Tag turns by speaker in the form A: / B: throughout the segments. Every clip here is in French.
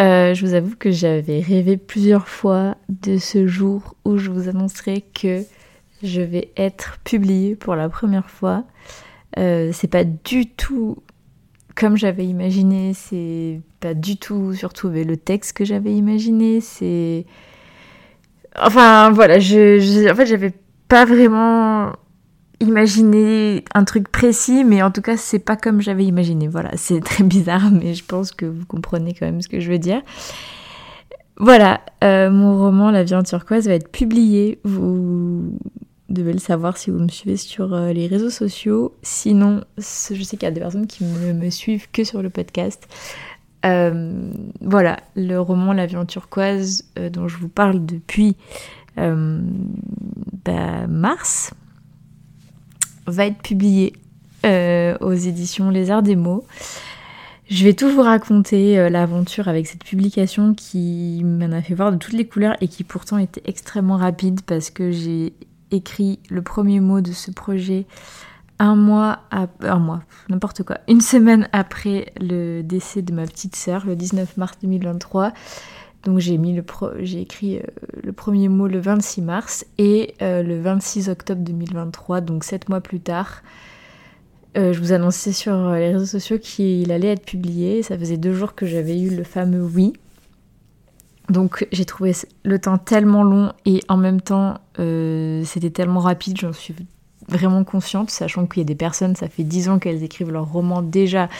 A: euh, je vous avoue que j'avais rêvé plusieurs fois de ce jour où je vous annoncerai que je vais être publiée pour la première fois. Euh, c'est pas du tout comme j'avais imaginé, c'est pas du tout surtout le texte que j'avais imaginé, c'est. Enfin voilà, je, en fait j'avais pas vraiment imaginer un truc précis, mais en tout cas, c'est pas comme j'avais imaginé. Voilà, c'est très bizarre, mais je pense que vous comprenez quand même ce que je veux dire. Voilà, euh, mon roman La en turquoise va être publié. Vous devez le savoir si vous me suivez sur euh, les réseaux sociaux. Sinon, je sais qu'il y a des personnes qui me, me, suivent que sur le podcast. Euh, voilà, le roman La en turquoise dont je vous parle depuis bah, mars, va être publié euh, aux éditions Les Arts des Mots. Je vais tout vous raconter euh, l'aventure avec cette publication qui m'en a fait voir de toutes les couleurs et qui pourtant était extrêmement rapide parce que j'ai écrit le premier mot de ce projet un mois, un mois, n'importe quoi, une semaine après le décès de ma petite sœur, le 19 mars 2023. Donc j'ai mis le j'ai écrit euh, le premier mot le 26 mars et euh, le 26 octobre 2023, donc sept mois plus tard, euh, je vous annonçais sur les réseaux sociaux qu'il allait être publié. Ça faisait deux jours que j'avais eu le fameux oui. Donc j'ai trouvé le temps tellement long et en même temps c'était tellement rapide, j'en suis vraiment consciente, sachant qu'il y a des personnes, ça fait dix ans qu'elles écrivent leur roman déjà.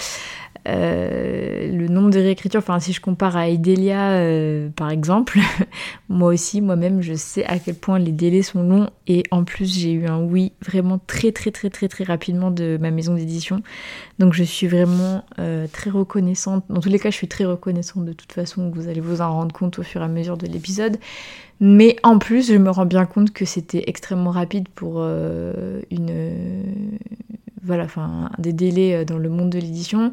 A: Euh, le nombre de réécritures, enfin si je compare à Idelia euh, par exemple, moi aussi, moi-même, je sais à quel point les délais sont longs et en plus j'ai eu un oui vraiment très très très très très rapidement de ma maison d'édition. Donc je suis vraiment euh, très reconnaissante. Dans tous les cas, je suis très reconnaissante de toute façon, vous allez vous en rendre compte au fur et à mesure de l'épisode. Mais en plus, je me rends bien compte que c'était extrêmement rapide pour une voilà, enfin, des délais euh, dans le monde de l'édition.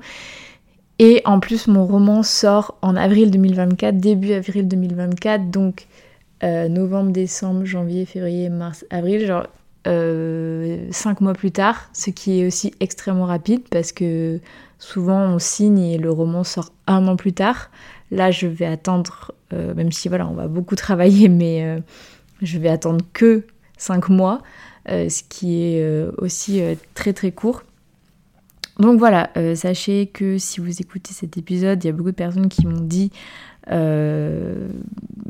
A: Et en plus, mon roman sort en avril 2024, début avril 2024, donc euh, novembre, décembre, janvier, février, mars, avril, genre euh, cinq mois plus tard, ce qui est aussi extrêmement rapide parce que souvent on signe et le roman sort un an plus tard. Là, je vais attendre, même si voilà, on va beaucoup travailler, mais je vais attendre que cinq mois. Euh, ce qui est euh, aussi euh, très très court. Donc voilà, sachez que si vous écoutez cet épisode, il y a beaucoup de personnes qui m'ont dit que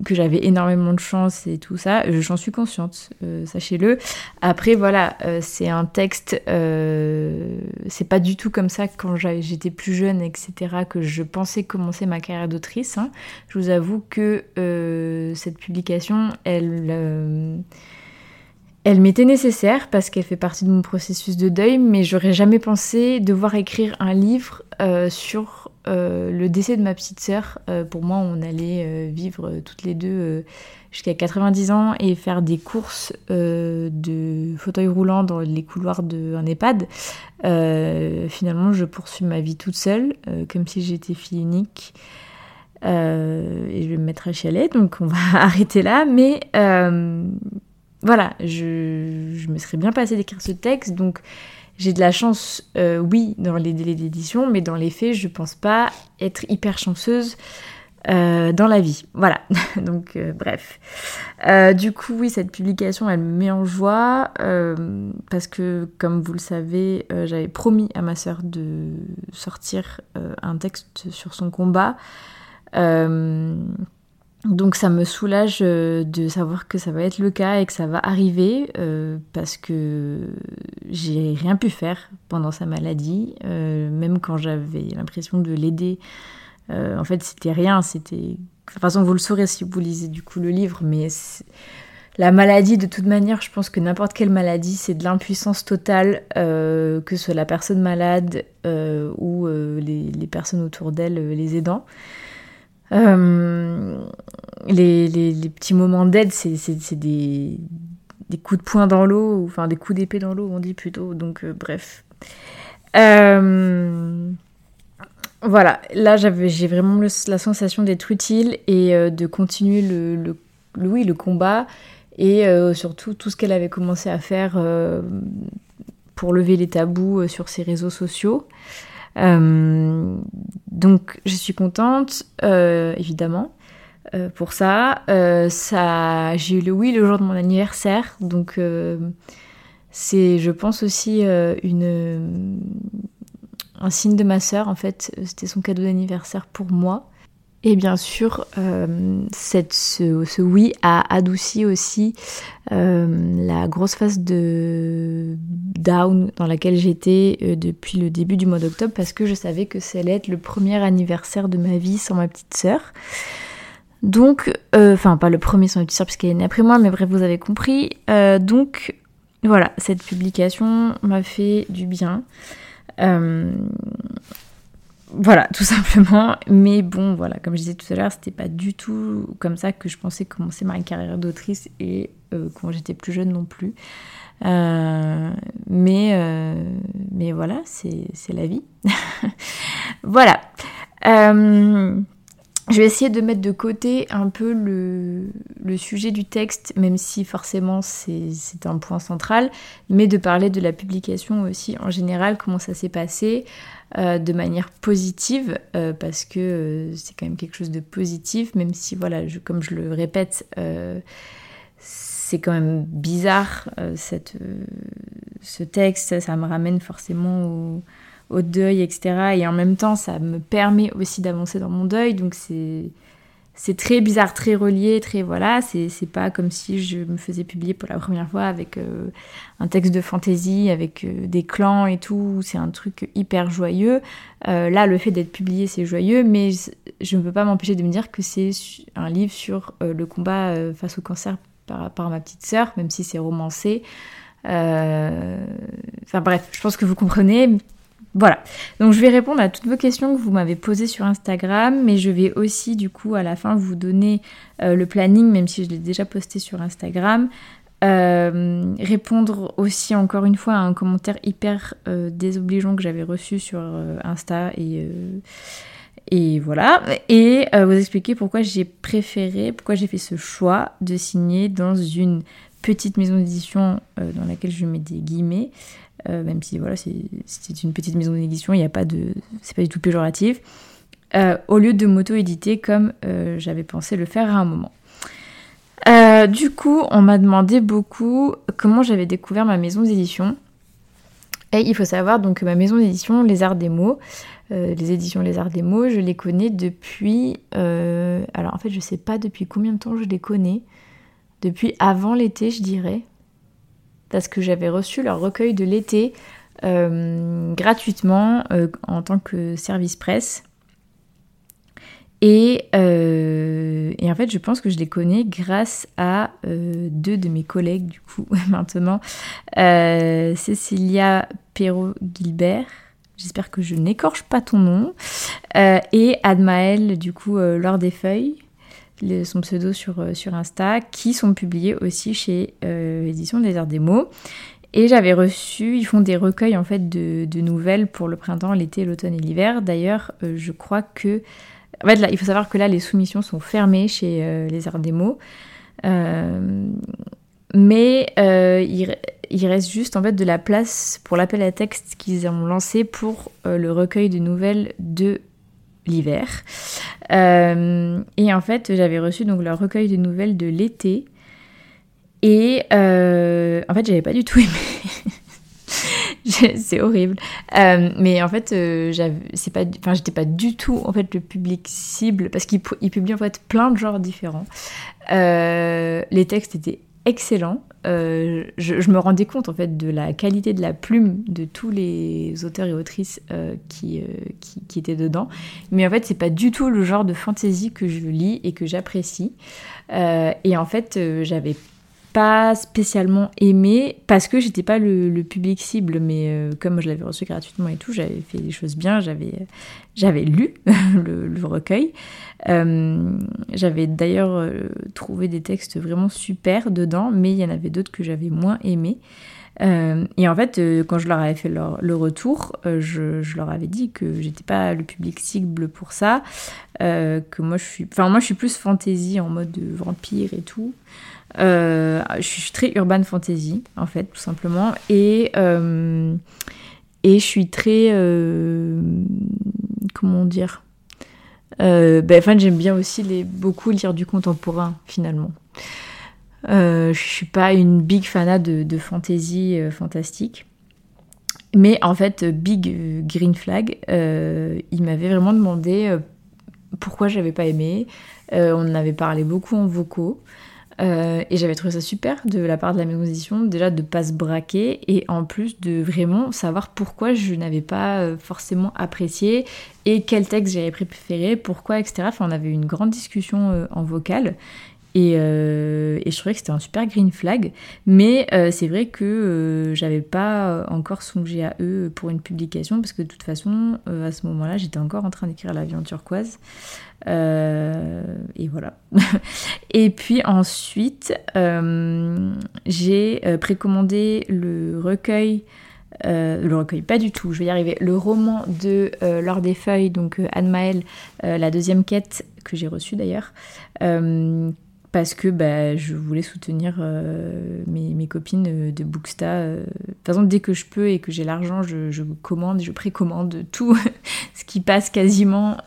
A: j'avais énormément de chance et tout ça. J'en suis consciente, sachez-le. Après, voilà, c'est un texte, c'est pas du tout comme ça quand j'étais plus jeune, etc., que je pensais commencer ma carrière d'autrice. Hein. Je vous avoue que cette publication, elle elle m'était nécessaire parce qu'elle fait partie de mon processus de deuil, mais j'aurais jamais pensé devoir écrire un livre euh, sur euh, le décès de ma petite sœur. Euh, pour moi, on allait vivre toutes les deux jusqu'à 90 ans et faire des courses de fauteuil roulant dans les couloirs d'un EHPAD. finalement, je poursuis ma vie toute seule, comme si j'étais fille unique. et je vais me mettre à chialer, donc on va arrêter là. Mais voilà, je, me serais bien passé d'écrire ce texte, donc j'ai de la chance, euh, oui, dans les délais d'édition, mais dans les faits, je pense pas être hyper chanceuse euh, dans la vie. Voilà, donc euh, bref. du coup, oui, cette publication, elle me met en joie, parce que, comme vous le savez, j'avais promis à ma sœur de sortir un texte sur son combat. Donc ça me soulage euh, de savoir que ça va être le cas et que ça va arriver euh, parce que j'ai rien pu faire pendant sa maladie, euh, même quand j'avais l'impression de l'aider. en fait, c'était rien, c'était. De toute façon, vous le saurez si vous lisez du coup le livre, mais la maladie, de toute manière, je pense que n'importe quelle maladie, c'est de l'impuissance totale, que ce soit la personne malade ou les, personnes autour d'elle, les aidants. Les, les, petits moments d'aide, c'est des, des coups de poing dans l'eau, enfin des coups d'épée dans l'eau, on dit plutôt. Donc, bref. voilà, là j'ai vraiment la sensation d'être utile et de continuer le, le, le combat et surtout tout ce qu'elle avait commencé à faire pour lever les tabous sur ses réseaux sociaux. Euh, donc je suis contente, euh, évidemment, euh, pour ça. ça J'ai eu le oui le jour de mon anniversaire, donc c'est, je pense aussi, une, un signe de ma sœur, en fait. C'était son cadeau d'anniversaire pour moi. Et bien sûr, euh, ce, oui a adouci aussi euh, la grosse phase de down dans laquelle j'étais euh, depuis le début du mois d'octobre parce que je savais que ça allait être le premier anniversaire de ma vie sans ma petite sœur. Donc, enfin pas le premier sans ma petite sœur puisqu'elle est née après moi, mais bref, vous avez compris. donc voilà, cette publication m'a fait du bien voilà, tout simplement. Mais bon, voilà, comme je disais tout à l'heure, c'était pas du tout comme ça que je pensais commencer ma carrière d'autrice et euh, quand j'étais plus jeune non plus. Euh, mais, euh, mais voilà, c'est la vie. voilà. je vais essayer de mettre de côté un peu le, le sujet du texte, même si forcément c'est un point central, mais de parler de la publication aussi en général, comment ça s'est passé. Euh, de manière positive, euh, parce que euh, c'est quand même quelque chose de positif, même si, voilà, comme je le répète, c'est quand même bizarre, cette, ce texte, ça me ramène forcément au, au, deuil, etc. Et en même temps, ça me permet aussi d'avancer dans mon deuil, donc c'est c'est très bizarre, très relié, très voilà. C'est pas comme si je me faisais publier pour la première fois avec euh, un texte de fantaisie, avec euh, des clans et tout. C'est un truc hyper joyeux. Euh, là, le fait d'être publié, c'est joyeux, mais je ne peux pas m'empêcher de me dire que c'est un livre sur le combat face au cancer par, par ma petite sœur, même si c'est romancé. Enfin bref, je pense que vous comprenez. Voilà, donc je vais répondre à toutes vos questions que vous m'avez posées sur Instagram, mais je vais aussi du coup à la fin vous donner euh, le planning, même si je l'ai déjà posté sur Instagram. Euh, répondre aussi encore une fois à un commentaire hyper euh, désobligeant que j'avais reçu sur Insta et, et voilà. Et vous expliquer pourquoi j'ai préféré, pourquoi j'ai fait ce choix de signer dans une petite maison d'édition dans laquelle je mets des guillemets euh, même si voilà, c'est une petite maison d'édition, il n'y a pas de, c'est pas du tout péjoratif, euh, au lieu de m'auto-éditer comme euh, j'avais pensé le faire à un moment. du coup, on m'a demandé beaucoup comment j'avais découvert ma maison d'édition. Et il faut savoir donc que ma maison d'édition, Les Arts des Mots, les éditions Les Arts des Mots, je les connais depuis. alors en fait, je sais pas depuis combien de temps je les connais. Depuis avant l'été, je dirais parce que j'avais reçu leur recueil de l'été euh, gratuitement euh, en tant que service presse. Euh, et, en fait, je pense que je les connais grâce à deux de mes collègues, du coup, maintenant. Cécilia Perrault-Gilbert, j'espère que je n'écorche pas ton nom, et Admaël, du coup, Lors des Feuilles son pseudo sur, euh, sur Insta, qui sont publiés aussi chez euh, l'édition des Arts des Mots. Et j'avais reçu, ils font des recueils en fait de, nouvelles pour le printemps, l'été, l'automne et l'hiver. D'ailleurs, euh, je crois que... En fait, là, il faut savoir que là, les soumissions sont fermées chez les Arts des Mots. mais il, il, reste juste en fait de la place pour l'appel à texte qu'ils ont lancé pour le recueil de nouvelles de l'hiver. Euh, et en fait, j'avais reçu donc leur recueil de nouvelles de l'été. Et euh, en fait, j'avais pas du tout aimé. c'est horrible. Euh, mais en fait, j'étais pas du tout en fait le public cible parce qu'ils publient en fait plein de genres différents. les textes étaient excellents. Euh, je, me rendais compte en fait de la qualité de la plume de tous les auteurs et autrices euh, qui, euh, qui, qui, étaient dedans. Mais en fait, c'est pas du tout le genre de fantasy que je lis et que j'apprécie. et en fait, j'avais pas spécialement aimé parce que j'étais pas le, public cible, mais comme je l'avais reçu gratuitement et tout, j'avais fait des choses bien, j'avais j'avais lu le, recueil. j'avais d'ailleurs trouvé des textes vraiment super dedans, mais il y en avait d'autres que j'avais moins aimés. Euh, et en fait, euh, quand je leur avais fait le retour, euh, je, je, leur avais dit que j'étais pas le public cible pour ça, que moi je suis, enfin moi je suis plus fantasy en mode vampire et tout. Je suis très urban fantasy en fait, tout simplement, et et je suis très, comment dire, ben, enfin j'aime bien aussi les beaucoup lire du contemporain finalement. Euh, je suis pas une big fanat de, de fantasy euh, fantastique. Mais en fait, Big euh, Green Flag, il m'avait vraiment demandé pourquoi j'avais pas aimé. on en avait parlé beaucoup en vocaux. Et j'avais trouvé ça super de la part de la maison d'édition, déjà de pas se braquer et en plus de vraiment savoir pourquoi je n'avais pas forcément apprécié et quel texte j'avais préféré, pourquoi, etc. Enfin, on avait une grande discussion en vocal euh, et, je trouvais que c'était un super green flag. Mais euh, c'est vrai que euh, j'avais pas encore songé à eux pour une publication parce que de toute façon, à ce moment-là, j'étais encore en train d'écrire L'avion turquoise. et voilà. et puis ensuite, j'ai précommandé le recueil. le recueil, pas du tout, je vais y arriver. Le roman de L'Or des Feuilles, donc Anne Maël, la deuxième quête, que j'ai reçue d'ailleurs, parce que bah, je voulais soutenir euh, mes, copines euh, de Booksta. Euh. De toute façon, dès que je peux et que j'ai l'argent, je, je, commande, je précommande tout ce qui passe quasiment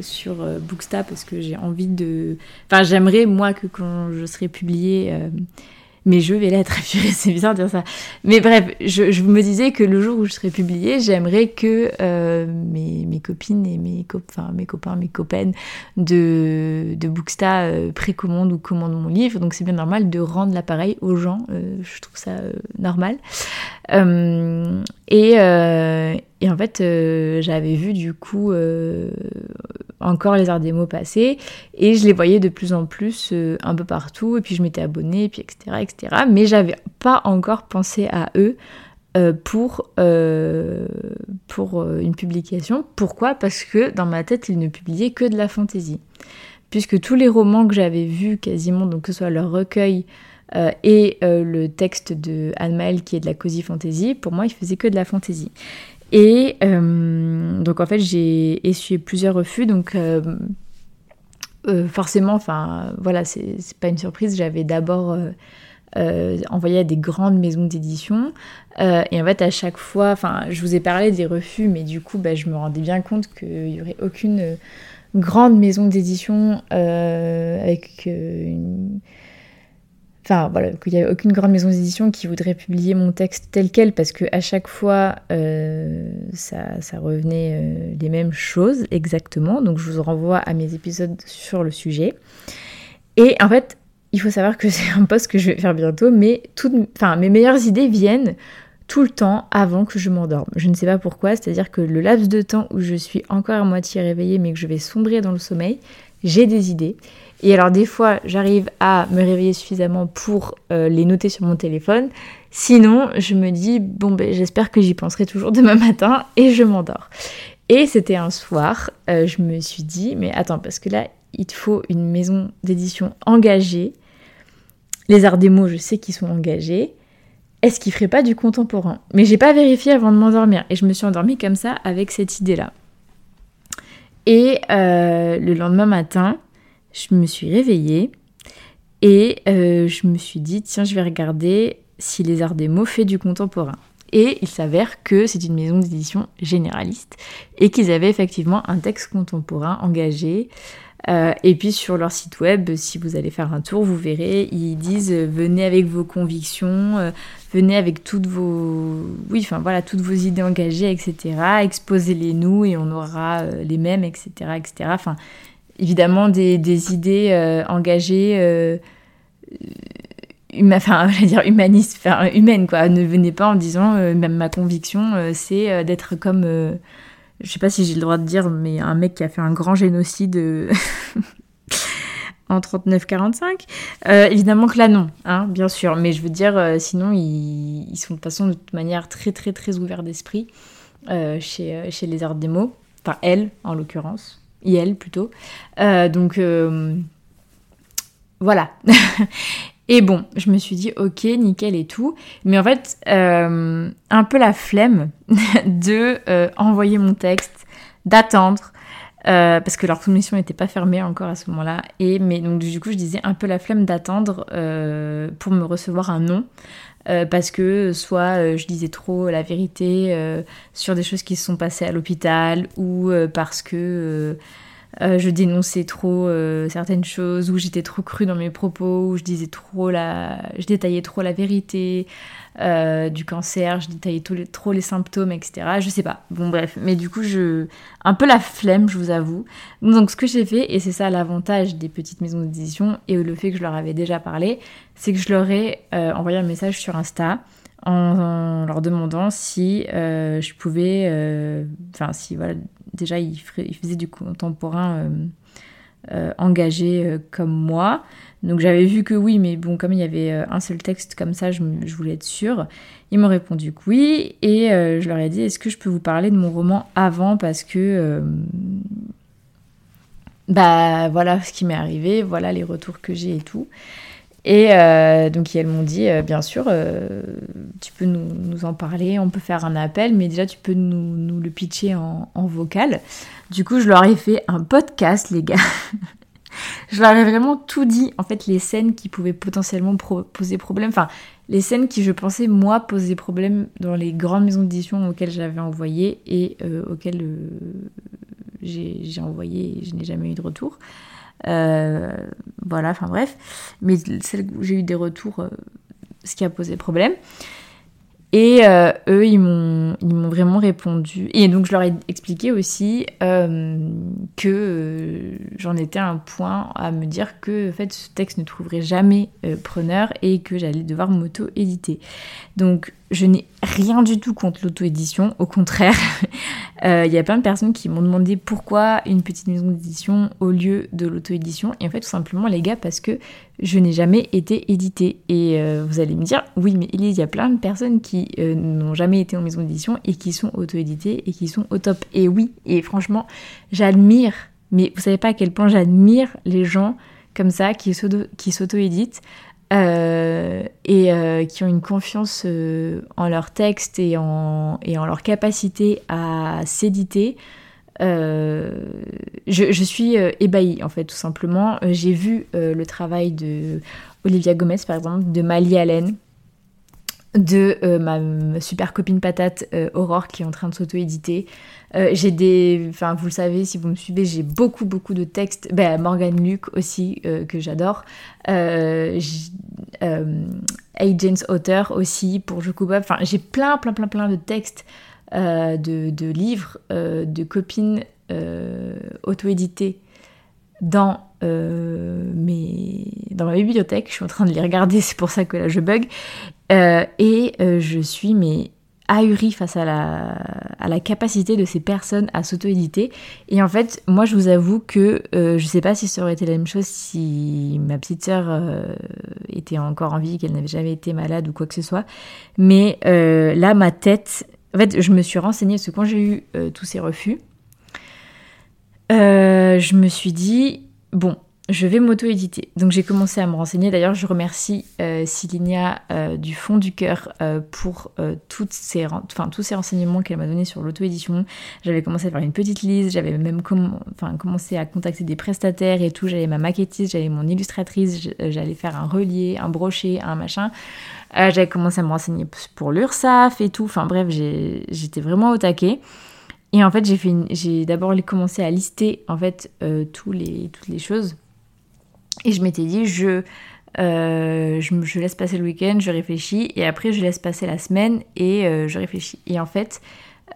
A: sur Booksta parce que j'ai envie de... Enfin, j'aimerais, moi, que quand je serai publiée mais je vais l'être. c'est bizarre de dire ça. Mais bref, je, me disais que le jour où je serai publiée, j'aimerais que euh, mes, mes, copines et mes, enfin, mes copains, mes copaines de, de Booksta euh, précommandent ou commandent mon livre. Donc c'est bien normal de rendre l'appareil aux gens. Euh, je trouve ça normal. Et, et en fait, j'avais vu du coup encore les arts démos passer et je les voyais de plus en plus euh, un peu partout et puis je m'étais abonnée et puis etc etc mais j'avais pas encore pensé à eux euh, pour, euh, pour une publication. Pourquoi? Parce que dans ma tête, ils ne publiaient que de la fantaisie. Puisque tous les romans que j'avais vus quasiment, donc que ce soit leur recueil et le texte de Anne qui est de la cosy fantasy, pour moi, ils faisaient que de la fantaisie. Et euh, donc en fait j'ai essuyé plusieurs refus, donc euh, euh, forcément, enfin voilà, c'est pas une surprise, j'avais d'abord envoyé à des grandes maisons d'édition, et en fait à chaque fois, enfin je vous ai parlé des refus, mais du coup bah, je me rendais bien compte qu'il n'y aurait aucune grande maison d'édition avec une enfin voilà, qu'il n'y avait aucune grande maison d'édition qui voudrait publier mon texte tel quel parce que à chaque fois euh, ça, revenait euh, les mêmes choses exactement. Donc je vous renvoie à mes épisodes sur le sujet. Et en fait, il faut savoir que c'est un post que je vais faire bientôt, mais toutes, enfin, mes meilleures idées viennent tout le temps avant que je m'endorme. Je ne sais pas pourquoi, c'est-à-dire que le laps de temps où je suis encore à moitié réveillée mais que je vais sombrer dans le sommeil, j'ai des idées. Et alors des fois, j'arrive à me réveiller suffisamment pour euh, les noter sur mon téléphone. Sinon, je me dis, bon, ben, j'espère que j'y penserai toujours demain matin et je m'endors. Et c'était un soir, euh, je me suis dit, mais attends, parce que là, il te faut une maison d'édition engagée. Les arts des mots, je sais qu'ils sont engagés. Est-ce qu'ils feraient pas du contemporain? Mais j'ai pas vérifié avant de m'endormir. Et je me suis endormie comme ça avec cette idée-là. Et euh, le lendemain matin, je me suis réveillée et euh, je me suis dit, tiens, je vais regarder si Les Arts des mots fait du contemporain. Et il s'avère que c'est une maison d'édition généraliste et qu'ils avaient effectivement un texte contemporain engagé. Euh, et puis sur leur site web, si vous allez faire un tour, vous verrez, ils disent euh, venez avec vos convictions, venez avec toutes vos, oui, enfin voilà, toutes vos idées engagées, etc. Exposez-les nous et on aura les mêmes, etc., etc. Enfin, évidemment des, idées euh, engagées, euh, enfin, je dire humanistes, enfin, humaines, quoi. Ne venez pas en disant, euh, même ma conviction, c'est d'être comme, je sais pas si j'ai le droit de dire, mais un mec qui a fait un grand génocide. en 39-45 Évidemment que là, non, hein, bien sûr. Mais je veux dire, sinon, ils, sont de façon, de toute manière, très, très, très ouverts d'esprit chez, chez les arts des mots. enfin elle en l'occurrence, elle plutôt. donc voilà. et bon, je me suis dit ok, nickel et tout. Mais en fait, un peu la flemme de envoyer mon texte, d'attendre, euh, parce que leur soumission n'était pas fermée encore à ce moment-là. Et mais donc du coup, je disais un peu la flemme d'attendre euh, pour me recevoir un non. Euh, parce que soit je disais trop la vérité sur des choses qui se sont passées à l'hôpital ou parce que je dénonçais trop certaines choses ou j'étais trop crue dans mes propos ou je disais trop la je détaillais trop la vérité euh, du cancer, je détaillais trop les symptômes, etc. Je sais pas. Bon, bref. Mais du coup, je. Un peu la flemme, je vous avoue. Donc, ce que j'ai fait, et c'est ça l'avantage des petites maisons d'édition, et le fait que je leur avais déjà parlé, c'est que je leur ai euh, envoyé un message sur Insta en, leur demandant si euh, je pouvais. Enfin, si, voilà. Déjà, ils, faisaient du contemporain engagé comme moi. Donc j'avais vu que oui, mais bon, comme il y avait euh, un seul texte comme ça, je, voulais être sûre. Ils m'ont répondu que oui, et euh, je leur ai dit est-ce que je peux vous parler de mon roman avant? Parce que euh, bah voilà ce qui m'est arrivé, voilà les retours que j'ai et tout. Et donc elles m'ont dit bien sûr, tu peux nous, en parler, on peut faire un appel, mais déjà tu peux nous, le pitcher en, en vocal. Du coup, je leur ai fait un podcast, les gars. je leur ai vraiment tout dit, en fait, les scènes qui pouvaient potentiellement poser problème, enfin, les scènes qui, je pensais, moi, posaient problème dans les grandes maisons d'édition auxquelles j'avais envoyé et euh, auxquelles euh, j'ai envoyé et je n'ai jamais eu de retour. Euh, voilà, enfin bref. Mais celles où j'ai eu des retours, ce qui a posé problème. Et euh, eux, ils m'ont, ils m'ont vraiment répondu. Et donc, je leur ai expliqué aussi euh, que euh, j'en étais à un point à me dire que en fait, ce texte ne trouverait jamais preneur et que j'allais devoir m'auto-éditer. Donc, je n'ai rien du tout contre l'auto-édition, au contraire. Euh, il y a plein de personnes qui m'ont demandé pourquoi une petite maison d'édition au lieu de l'auto-édition. Et en fait, tout simplement, les gars, parce que je n'ai jamais été éditée. Et euh, vous allez me dire, oui, mais il y a plein de personnes qui euh, n'ont jamais été en maison d'édition et qui sont auto-éditées et qui sont au top. Et oui, et franchement, j'admire, mais vous savez pas à quel point j'admire les gens comme ça qui s'auto-éditent. Euh, et euh, qui ont une confiance euh, en leur texte et en, et en leur capacité à s'éditer. Je, je, suis ébahie en fait tout simplement. J'ai vu le travail de Olivia Gomez par exemple, de Mali Allen, de euh, ma super copine patate euh, Aurore qui est en train de s'auto-éditer. Euh, j'ai des, enfin vous le savez si vous me suivez, j'ai beaucoup beaucoup de textes. Ben, Morgan Luke aussi que j'adore. Agents Author aussi pour Jokuba. Enfin j'ai plein plein plein plein de textes, de, de, livres, de copines auto-édités dans, mes... dans ma bibliothèque. Je suis en train de les regarder, c'est pour ça que là je bug. Euh, et euh, je suis mais ahurie face à la, à la capacité de ces personnes à s'auto-éditer. Et en fait, moi je vous avoue que euh, je sais pas si ça aurait été la même chose si ma petite sœur était encore en vie, qu'elle n'avait jamais été malade ou quoi que ce soit. Mais là, ma tête, en fait, je me suis renseignée parce que quand j'ai eu tous ces refus, je me suis dit, bon, je vais m'auto-éditer. Donc j'ai commencé à me renseigner. D'ailleurs, je remercie euh, euh du fond du cœur euh, pour euh, toutes ces, enfin, tous ces renseignements qu'elle m'a donnés sur l'auto-édition. J'avais commencé à faire une petite liste, j'avais même commencé à contacter des prestataires et tout. J'avais ma maquettiste, j'avais mon illustratrice, j'allais faire un relier, un brochet, un machin. j'avais commencé à me renseigner pour l'URSAF et tout. Enfin bref, j'étais vraiment au taquet. Et en fait, j'ai fait j'ai d'abord commencé à lister en fait tous les, toutes les choses et je m'étais dit, je, euh, je, laisse passer le week-end, je réfléchis, et après je laisse passer la semaine et euh, je réfléchis. Et en fait,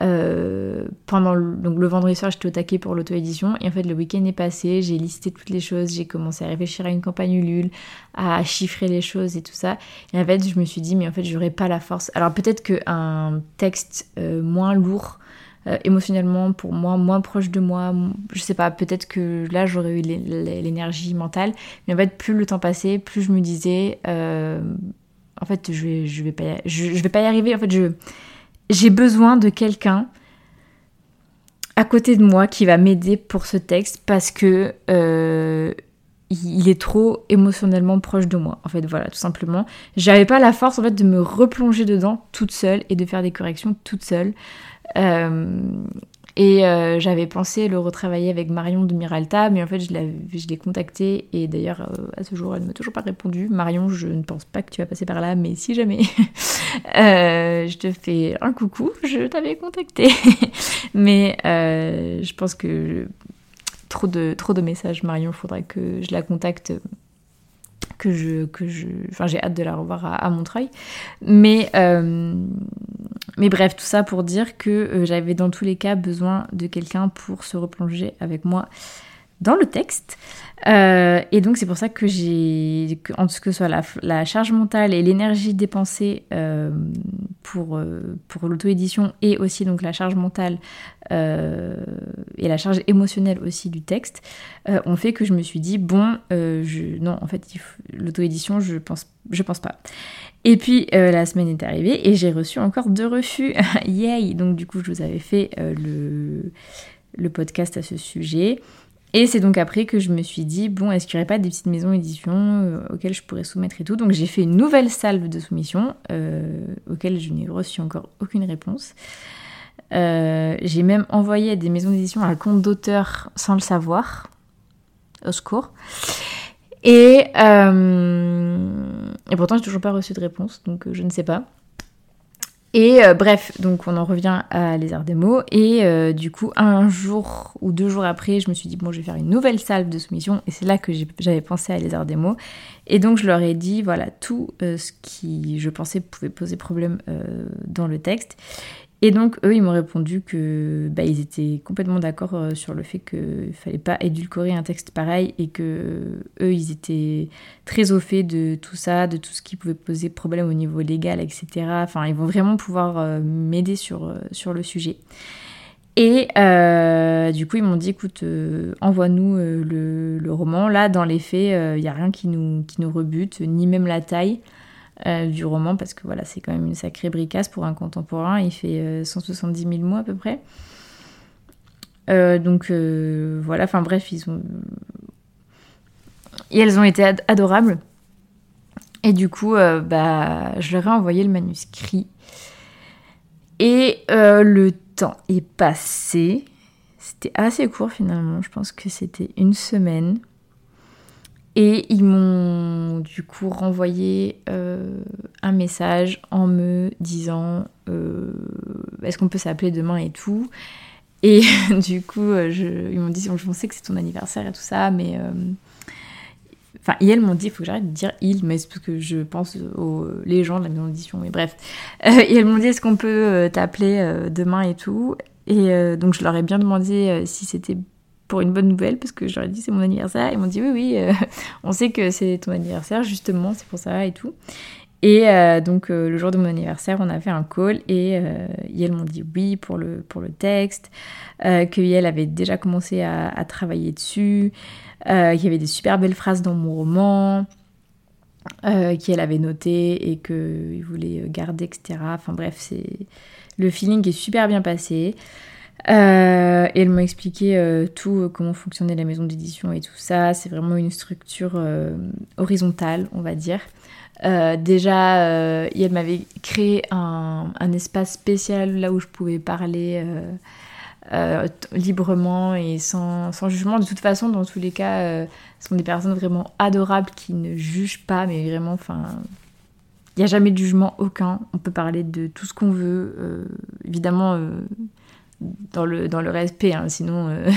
A: euh, pendant le, donc le vendredi soir, j'étais au taquet pour l'auto-édition, et en fait, le week-end est passé, j'ai listé toutes les choses, j'ai commencé à réfléchir à une campagne Ulule, à chiffrer les choses et tout ça. Et en fait, je me suis dit, mais en fait, j'aurais pas la force. Alors peut-être qu'un texte moins lourd, euh, émotionnellement pour moi moins proche de moi je sais pas peut-être que là j'aurais eu l'énergie mentale mais en fait plus le temps passait plus je me disais euh, en fait je vais je vais pas je, vais pas y arriver en fait j'ai besoin de quelqu'un à côté de moi qui va m'aider pour ce texte parce que euh, il est trop émotionnellement proche de moi. En fait, voilà, tout simplement. J'avais pas la force en fait de me replonger dedans toute seule et de faire des corrections toute seule. Euh, et euh, j'avais pensé le retravailler avec Marion de Miralta, mais en fait je l'ai contactée et d'ailleurs euh, à ce jour elle ne m'a toujours pas répondu. Marion, je ne pense pas que tu vas passer par là, mais si jamais je te fais un coucou, je t'avais contacté. mais je pense que trop de, messages, Marion, il faudrait que je la contacte que je que enfin j'ai hâte de la revoir à, Montreuil mais euh, mais bref tout ça pour dire que euh, j'avais dans tous les cas besoin de quelqu'un pour se replonger avec moi dans le texte. Euh, et donc c'est pour ça que j'ai, en ce que soit la, charge mentale et l'énergie dépensée euh, pour, euh, pour l'auto-édition et aussi donc la charge mentale et la charge émotionnelle aussi du texte, ont fait que je me suis dit bon, je, non en fait l'auto-édition je pense, je pense pas. Et puis la semaine est arrivée et j'ai reçu encore deux refus. Yay Donc du coup je vous avais fait le, le podcast à ce sujet. Et c'est donc après que je me suis dit, bon, est-ce qu'il n'y aurait pas des petites maisons d'édition euh, auxquelles je pourrais soumettre et tout? Donc j'ai fait une nouvelle salve de soumission, euh, auxquelles je n'ai reçu encore aucune réponse. Euh, j'ai même envoyé à des maisons d'édition un compte d'auteur sans le savoir. Au secours. Et, et pourtant, j'ai toujours pas reçu de réponse, donc je ne sais pas. Et euh, bref, donc on en revient à Les Arts des mots. Et euh, du coup, un jour ou deux jours après, je me suis dit, bon, je vais faire une nouvelle salve de soumission. Et c'est là que j'avais pensé à Les Arts des mots. Et donc, je leur ai dit, voilà, tout euh, ce qui, je pensais, pouvait poser problème dans le texte. Et donc eux, ils m'ont répondu que bah, ils étaient complètement d'accord euh, sur le fait qu'il ne fallait pas édulcorer un texte pareil et que eux, ils étaient très au fait de tout ça, de tout ce qui pouvait poser problème au niveau légal, etc. Enfin, ils vont vraiment pouvoir euh, m'aider sur, euh, sur le sujet. Et du coup, ils m'ont dit, écoute, envoie-nous le, roman. Là, dans les faits, il n'y a rien qui nous rebute, ni même la taille. Euh, du roman parce que voilà, c'est quand même une sacrée bricasse pour un contemporain. Il fait 170 euh, 000 mots à peu près. Euh, donc voilà, enfin bref, ils ont. Et elles ont été adorables. Et du coup, bah, je leur ai envoyé le manuscrit. Et le temps est passé. C'était assez court finalement. Je pense que c'était une semaine. Et ils m'ont du coup renvoyé euh, un message en me disant euh, est-ce qu'on peut s'appeler demain et tout. Et du coup, euh, ils m'ont dit je sais que c'est ton anniversaire et tout ça, mais. Enfin, et elles m'ont dit il faut que j'arrête de dire il, mais c'est parce que je pense aux les gens de la maison d'édition, mais bref. et elles m'ont dit est-ce qu'on peut t'appeler demain et tout. Et donc je leur ai bien demandé si c'était pour une bonne nouvelle parce que je dit c'est mon anniversaire. Ils m'ont dit oui, oui, euh, on sait que c'est ton anniversaire, justement, c'est pour ça et tout. Et euh, donc euh, le jour de mon anniversaire, on a fait un call et elles m'ont dit oui pour le, pour le texte, que Yel avait déjà commencé à, travailler dessus, qu'il y avait des super belles phrases dans mon roman, qu'elle avait noté et qu'il voulait garder, etc. Enfin bref, c'est le feeling est super bien passé. Euh, et elle m'a expliqué euh, tout, euh, comment fonctionnait la maison d'édition et tout ça. C'est vraiment une structure horizontale, on va dire. déjà, elle m'avait créé un, espace spécial là où je pouvais parler librement et sans, sans, jugement. De toute façon, dans tous les cas, ce sont des personnes vraiment adorables qui ne jugent pas, mais vraiment, enfin, il n'y a jamais de jugement aucun. On peut parler de tout ce qu'on veut. évidemment, dans le, dans le respect, hein. sinon euh,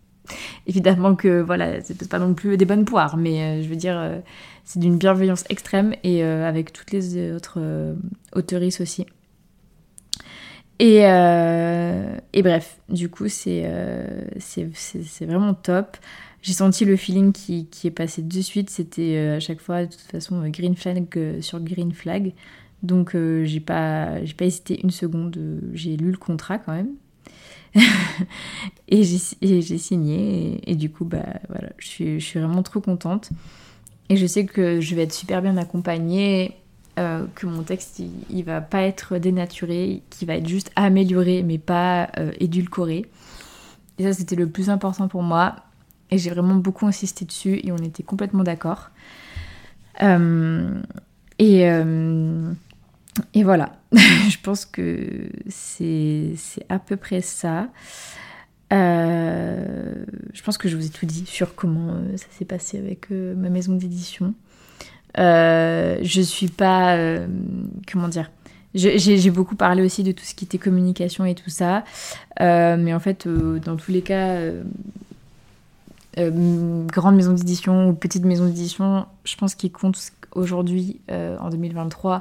A: évidemment que voilà, c'est pas non plus des bonnes poires, mais euh, je veux dire, euh, c'est d'une bienveillance extrême et avec toutes les autres autoristes aussi. Et, et, bref, du coup, c'est c'est vraiment top. J'ai senti le feeling qui, qui, est passé de suite. C'était à chaque fois, de toute façon, green flag sur green flag. Donc, j'ai pas, pas hésité une seconde. J'ai lu le contrat quand même. et j'ai signé et, du coup bah voilà je suis, vraiment trop contente et je sais que je vais être super bien accompagnée euh, que mon texte il, va pas être dénaturé qu'il va être juste amélioré mais pas euh, édulcoré Et ça, c'était le plus important pour moi. Et j'ai vraiment beaucoup insisté dessus et on était complètement d'accord. Euh, et, et voilà, je pense que c'est à peu près ça. Euh, je pense que je vous ai tout dit sur comment ça s'est passé avec ma maison d'édition. je suis pas. comment dire j'ai beaucoup parlé aussi de tout ce qui était communication et tout ça. mais en fait, dans tous les cas, euh, grande maison d'édition ou petite maison d'édition, je pense qu'il compte aujourd'hui, euh, en 2023, euh,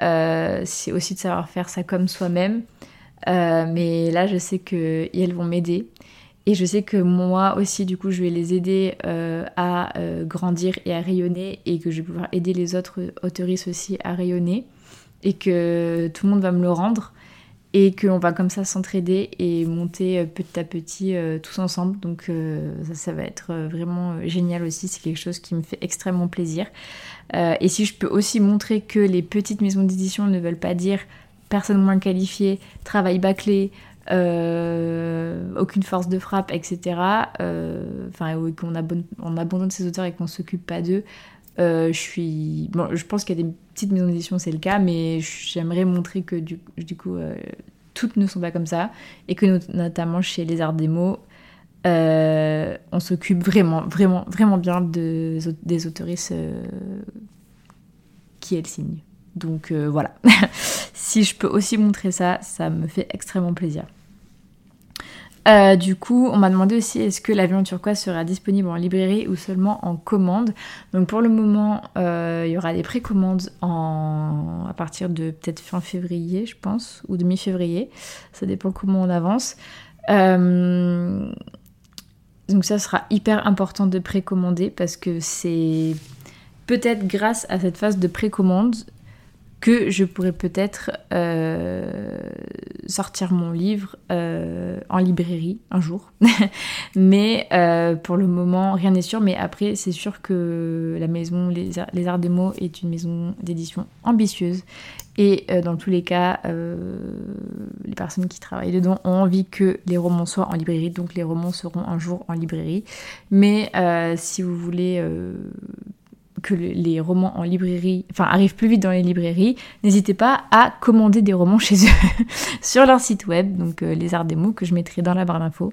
A: c'est aussi de savoir faire ça comme soi-même. mais là, je sais qu'elles vont m'aider. Et je sais que moi aussi, du coup, je vais les aider à grandir et à rayonner. Et que je vais pouvoir aider les autres autoristes aussi à rayonner. Et que tout le monde va me le rendre et qu'on va comme ça s'entraider et monter euh, petit à petit euh, tous ensemble. Donc euh, ça, va être vraiment génial aussi, c'est quelque chose qui me fait extrêmement plaisir. Et si je peux aussi montrer que les petites maisons d'édition ne veulent pas dire personne moins qualifiée, travail bâclé, aucune force de frappe, etc. Enfin, qu'on abandonne ces auteurs et qu'on s'occupe pas d'eux. je suis, bon, je pense qu'il y a des petites maisons d'édition, c'est le cas, mais j'aimerais montrer que du, coup, euh, toutes ne sont pas comme ça, et que notamment chez les Arts Démo, euh, on s'occupe vraiment, vraiment, vraiment bien de, des autoristes euh, qui elles signent. Donc voilà, si je peux aussi montrer ça, ça me fait extrêmement plaisir. Euh, du coup, on m'a demandé aussi est-ce que l'avion turquoise sera disponible en librairie ou seulement en commande? Donc pour le moment, euh, il y aura des précommandes à partir de peut-être fin février, je pense, ou demi-février. Ça dépend comment on avance. Euh, donc ça sera hyper important de précommander parce que c'est peut-être grâce à cette phase de précommande que je pourrais peut-être euh, sortir mon livre euh, en librairie un jour. mais euh, pour le moment, rien n'est sûr. Mais après, c'est sûr que la maison Les, Arts des Mots est une maison d'édition ambitieuse. Et dans tous les cas, les personnes qui travaillent dedans ont envie que les romans soient en librairie. Donc les romans seront un jour en librairie. Mais si vous voulez que les romans en librairie, enfin arrivent plus vite dans les librairies, n'hésitez pas à commander des romans chez eux sur leur site web, donc euh, les arts des mots que je mettrai dans la barre d'infos.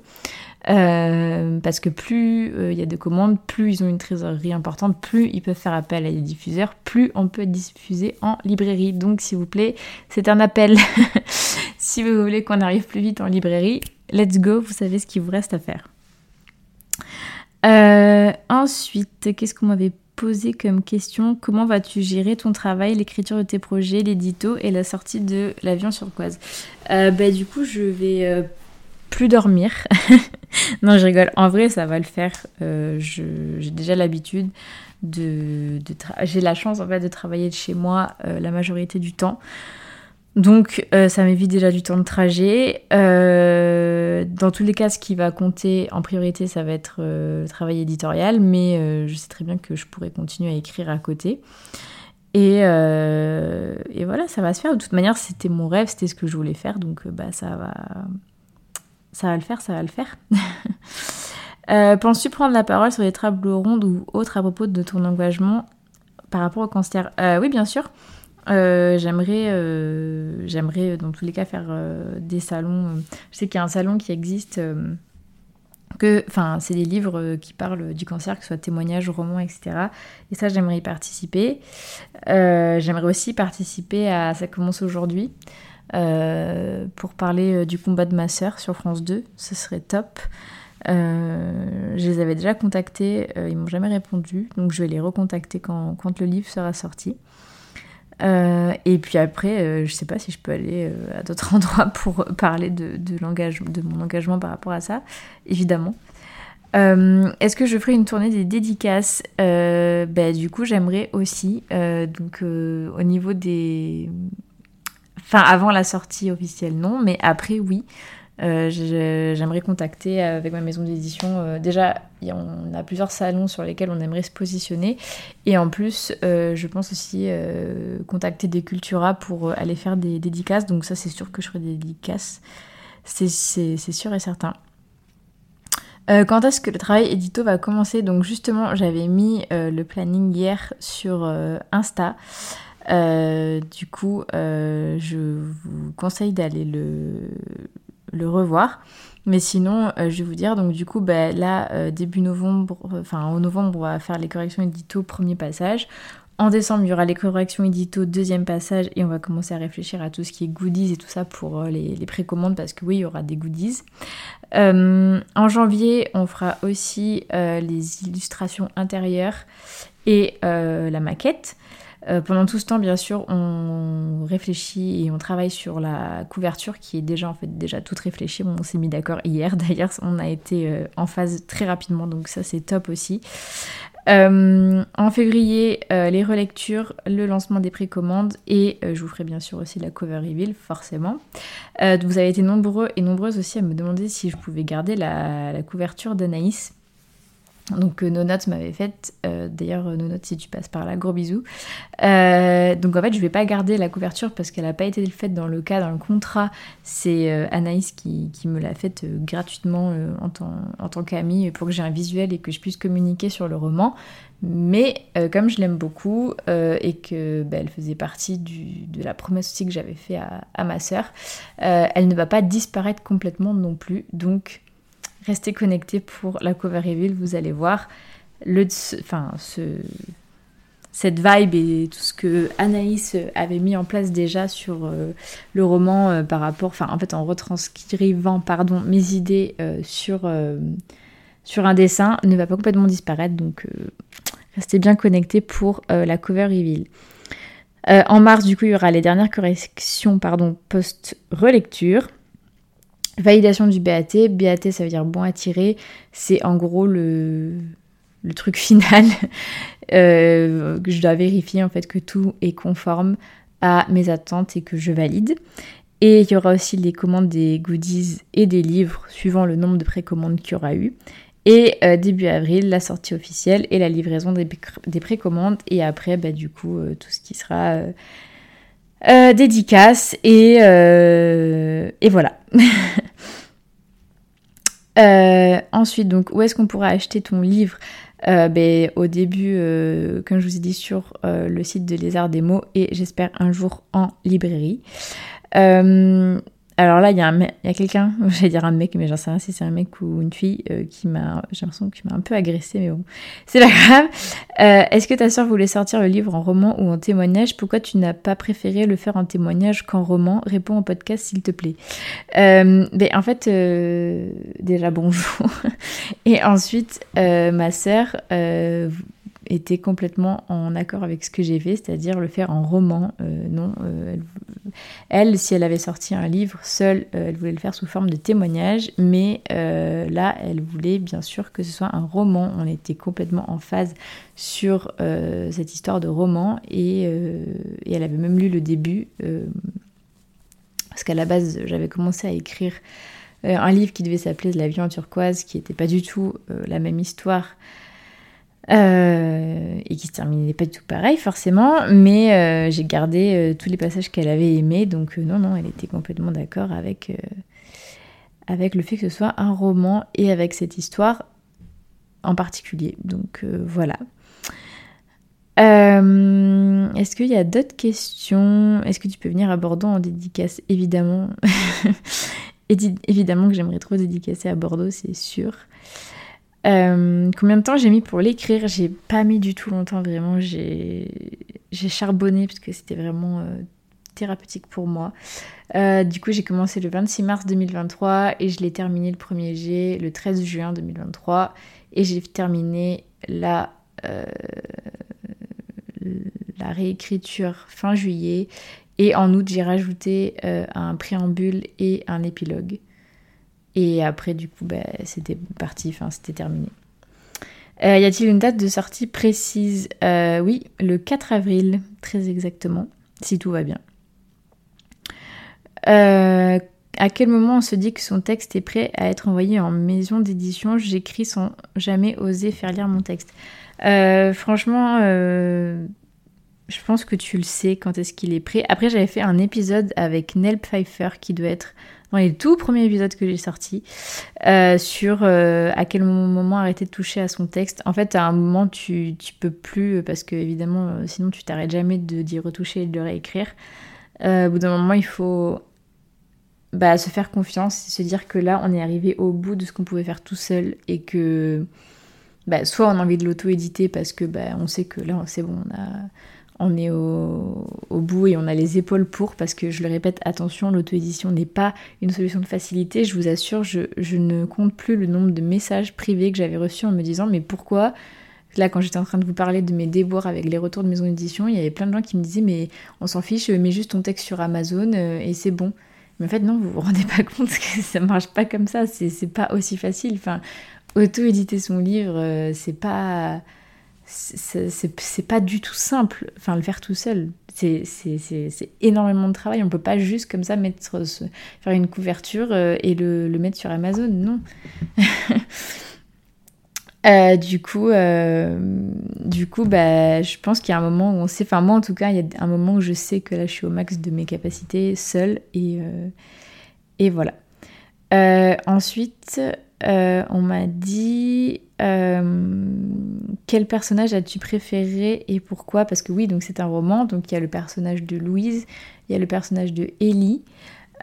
A: Euh, parce que plus euh, il y a de commandes, plus ils ont une trésorerie importante, plus ils peuvent faire appel à des diffuseurs, plus on peut diffuser en librairie. Donc s'il vous plaît, c'est un appel. si vous voulez qu'on arrive plus vite en librairie, let's go, vous savez ce qu'il vous reste à faire. ensuite, qu'est-ce qu'on m'avait poser comme question comment vas-tu gérer ton travail, l'écriture de tes projets, l'édito et la sortie de l'avion sur euh, bah, Du coup, je vais euh, plus dormir. non, je rigole. En vrai, ça va le faire. Euh, j'ai déjà l'habitude de, de j'ai la chance en fait de travailler de chez moi la majorité du temps. Donc euh, ça m'évite déjà du temps de trajet. Euh, dans tous les cas, ce qui va compter en priorité, ça va être euh, le travail éditorial, mais je sais très bien que je pourrais continuer à écrire à côté. Et, voilà, ça va se faire. De toute manière, c'était mon rêve, c'était ce que je voulais faire, donc bah ça va, ça va le faire, ça va le faire. Penses-tu prendre la parole sur les tables rondes ou autres à propos de ton engagement par rapport au cancer? Oui, bien sûr. Euh, j'aimerais, euh, j'aimerais euh, dans tous les cas faire des salons. Je sais qu'il y a un salon qui existe. que, enfin, c'est des livres qui parlent du cancer, que ce soit témoignages, romans, etc. Et ça, j'aimerais y participer. j'aimerais aussi participer à Ça commence aujourd'hui pour parler du combat de ma sœur sur France 2. Ce serait top. je les avais déjà contactés, ils m'ont jamais répondu, donc je vais les recontacter quand le livre sera sorti. Euh, et puis après, euh, je sais pas si je peux aller euh, à d'autres endroits pour parler de, de, de mon engagement par rapport à ça, évidemment. Est-ce que je ferai une tournée des dédicaces? Bah, Du coup, j'aimerais aussi. donc, au niveau des. Enfin, avant la sortie officielle, non, mais après, oui. Euh, j'aimerais contacter avec ma maison d'édition. Euh, déjà, on a plusieurs salons sur lesquels on aimerait se positionner. Et en plus, euh, je pense aussi contacter des Cultura pour aller faire des dédicaces. Donc ça, c'est sûr que je ferai des dédicaces. C'est sûr et certain. quand est-ce que le travail édito va commencer? Donc justement, j'avais mis le planning hier sur Insta. du coup, je vous conseille d'aller le, le revoir. Mais sinon, euh, je vais vous dire, donc du coup, bah, là, euh, début novembre, euh, enfin en novembre, on va faire les corrections édito, premier passage. En décembre, il y aura les corrections édito, deuxième passage, et on va commencer à réfléchir à tout ce qui est goodies et tout ça pour les, les précommandes, parce que oui, il y aura des goodies. en janvier, on fera aussi les illustrations intérieures et la maquette. Euh, pendant tout ce temps, bien sûr, on réfléchit et on travaille sur la couverture qui est déjà en fait déjà toute réfléchie. on s'est mis d'accord hier. D'ailleurs, on a été euh, en phase très rapidement, donc ça c'est top aussi. Euh, en février, les relectures, le lancement des précommandes et je vous ferai bien sûr aussi la cover reveal, forcément. vous avez été nombreux et nombreuses aussi à me demander si je pouvais garder la, la couverture d'Anaïs donc euh, nos notes m'avaient fait, euh, d'ailleurs euh, nos notes si tu passes par là, gros bisous. donc en fait je vais pas garder la couverture parce qu'elle n'a pas été faite dans le cas, dans le contrat. C'est Anaïs qui, me l'a faite gratuitement en tant, qu'amie pour que j'ai un visuel et que je puisse communiquer sur le roman. Mais comme je l'aime beaucoup et que bah, faisait partie de la promesse aussi que j'avais fait à, à ma sœur, elle ne va pas disparaître complètement non plus. Donc Restez connectés pour la cover reveal, vous allez voir le, enfin, ce, cette vibe et tout ce que Anaïs avait mis en place déjà sur euh, le roman euh, par rapport, enfin en fait en retranscrivant pardon, mes idées euh, sur, un dessin ne va pas complètement disparaître donc restez bien connectés pour la cover reveal. en mars du coup il y aura les dernières corrections pardon post-relecture. Validation du BAT. BAT, ça veut dire bon à tirer. C'est en gros le, truc final. euh, je dois vérifier en fait que tout est conforme à mes attentes et que je valide. Et il y aura aussi les commandes des goodies et des livres suivant le nombre de précommandes qu'il y aura eu. Et euh, début avril, la sortie officielle et la livraison des, des précommandes. Et après, bah, du coup, euh, tout ce qui sera dédicace. Et voilà. Euh, ensuite, donc, où est-ce qu'on pourra acheter ton livre euh, ben, Au début, euh, comme je vous ai dit, sur le site de Les Arts des mots et j'espère un jour en librairie. Alors là, il y a, a quelqu'un, j'allais dire un mec, mais j'en sais rien si c'est un mec ou une fille euh, qui m'a, j'ai l'impression qu'il m'a un peu agressé, mais bon, c'est pas grave. Euh, est-ce que ta soeur voulait sortir le livre en roman ou en témoignage? Pourquoi tu n'as pas préféré le faire en témoignage qu'en roman? Réponds au podcast s'il te plaît. Euh, ben, en fait, déjà bonjour. Et ensuite, ma soeur était complètement en accord avec ce que j'ai fait, c'est-à-dire le faire en roman. Euh, non, euh, elle, si elle avait sorti un livre seule, euh, elle voulait le faire sous forme de témoignage, mais là, elle voulait bien sûr que ce soit un roman. On était complètement en phase sur cette histoire de roman et, elle avait même lu le début, parce qu'à la base, j'avais commencé à écrire un livre qui devait s'appeler La turquoise, qui n'était pas du tout la même histoire. Euh, et qui se terminait pas du tout pareil forcément, mais euh, j'ai gardé euh, tous les passages qu'elle avait aimés, donc non, non, elle était complètement d'accord avec, avec le fait que ce soit un roman et avec cette histoire en particulier. Donc voilà. Est-ce qu'il y a d'autres questions? Est-ce que tu peux venir à Bordeaux en dédicace? Évidemment. Évidemment que j'aimerais trop dédicacer à Bordeaux, c'est sûr. Euh, combien de temps j'ai mis pour l'écrire? J'ai pas mis du tout longtemps, vraiment. J'ai charbonné parce que c'était vraiment euh, thérapeutique pour moi. Euh, du coup, j'ai commencé le 26 mars 2023 et je l'ai terminé le 1er G le 13 juin 2023. Et j'ai terminé la, la réécriture fin juillet. Et en août, j'ai rajouté un préambule et un épilogue. Et après, du coup, bah, c'était parti, enfin, c'était terminé. Euh, y a-t-il une date de sortie précise? Euh, Oui, le 4 avril, très exactement, si tout va bien. Euh, à quel moment on se dit que son texte est prêt à être envoyé en maison d'édition? J'écris sans jamais oser faire lire mon texte. franchement, je pense que tu le sais quand est-ce qu'il est prêt. Après, j'avais fait un épisode avec Nell Pfeiffer qui doit être les tout premiers épisodes que j'ai sortis euh, sur euh, à quel moment arrêter de toucher à son texte. En fait, à un moment, tu, peux plus parce que évidemment, euh, sinon tu t'arrêtes jamais d'y retoucher et de le réécrire. au bout d'un moment, il faut bah, se faire confiance et se dire que là, on est arrivé au bout de ce qu'on pouvait faire tout seul et que bah, soit on a envie de l'auto-éditer parce que bah, on sait que là, c'est bon, on a on est au, bout et on a les épaules pour, parce que je le répète, attention, l'auto-édition n'est pas une solution de facilité. Je vous assure, je, ne compte plus le nombre de messages privés que j'avais reçus en me disant mais pourquoi? Là, quand j'étais en train de vous parler de mes déboires avec les retours de maison d'édition, il y avait plein de gens qui me disaient mais on s'en fiche, mets juste ton texte sur Amazon euh, et c'est bon. Mais en fait, non, vous vous rendez pas compte que ça marche pas comme ça, c'est pas aussi facile. Enfin, auto-éditer son livre, euh, c'est pas c'est pas du tout simple, enfin le faire tout seul, c'est énormément de travail, on peut pas juste comme ça mettre, faire une couverture euh, et le, mettre sur Amazon, non. Euh, du coup, euh, du coup, bah, je pense qu'il y a un moment où on sait, enfin moi en tout cas, il y a un moment où je sais que là je suis au max de mes capacités seule et, et voilà. ensuite, on m'a dit euh, quel personnage as-tu préféré et pourquoi? Parce que oui, donc c'est un roman, donc il y a le personnage de Louise, il y a le personnage de Ellie,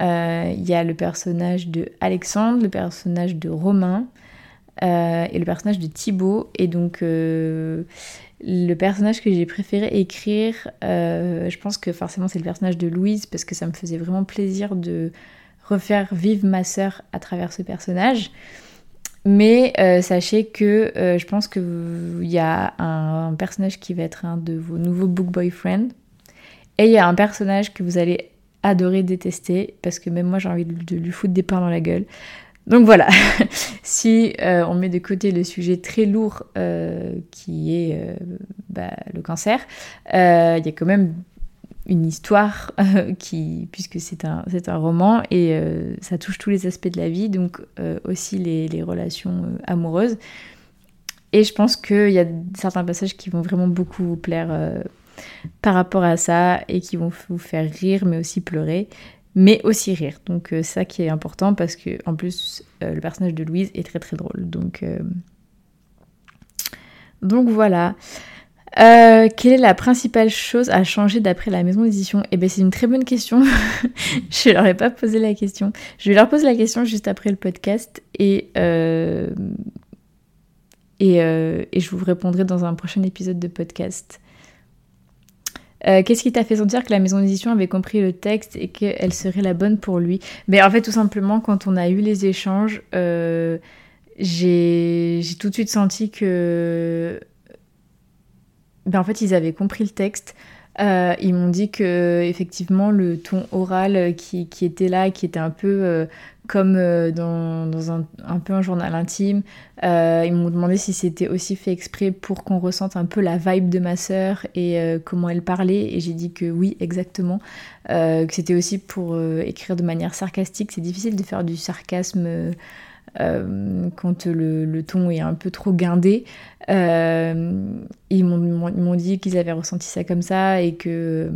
A: euh, il y a le personnage de Alexandre, le personnage de Romain euh, et le personnage de Thibaut. Et donc le personnage que j'ai préféré écrire, je pense que forcément c'est le personnage de Louise parce que ça me faisait vraiment plaisir de refaire vivre ma sœur à travers ce personnage. Mais euh, sachez que euh, je pense qu'il y a un, personnage qui va être un de vos nouveaux book boyfriends. Et il y a un personnage que vous allez adorer détester, parce que même moi j'ai envie de, lui foutre des pains dans la gueule. Donc voilà, si euh, on met de côté le sujet très lourd qui est bah, le cancer, il y a quand même une histoire euh, qui puisque c'est un roman et euh, ça touche tous les aspects de la vie donc euh, aussi les, relations amoureuses. Et je pense qu'il y a certains passages qui vont vraiment beaucoup vous plaire par rapport à ça et qui vont vous faire rire mais aussi pleurer mais aussi rire. Donc ça qui est important parce que en plus le personnage de Louise est très très drôle. Donc voilà euh, quelle est la principale chose à changer d'après la maison d'édition? Eh bien, c'est une très bonne question. je leur ai pas posé la question. Je vais leur poser la question juste après le podcast et, euh, et, euh, et, je vous répondrai dans un prochain épisode de podcast. Qu'est-ce qui t'a fait sentir que la maison d'édition avait compris le texte et qu'elle serait la bonne pour lui? Mais en fait, tout simplement, quand on a eu les échanges, j'ai tout de suite senti que ben en fait, ils avaient compris le texte. Euh, ils m'ont dit que effectivement le ton oral qui, qui, était là, qui était un peu euh, comme euh, dans, un, peu un journal intime, ils m'ont demandé si c'était aussi fait exprès pour qu'on ressente un peu la vibe de ma sœur et comment elle parlait. Et j'ai dit que oui, exactement. que c'était aussi pour écrire de manière sarcastique. C'est difficile de faire du sarcasme. Euh, quand le, ton est un peu trop guindé. Euh, ils m'ont dit qu'ils avaient ressenti ça comme ça et que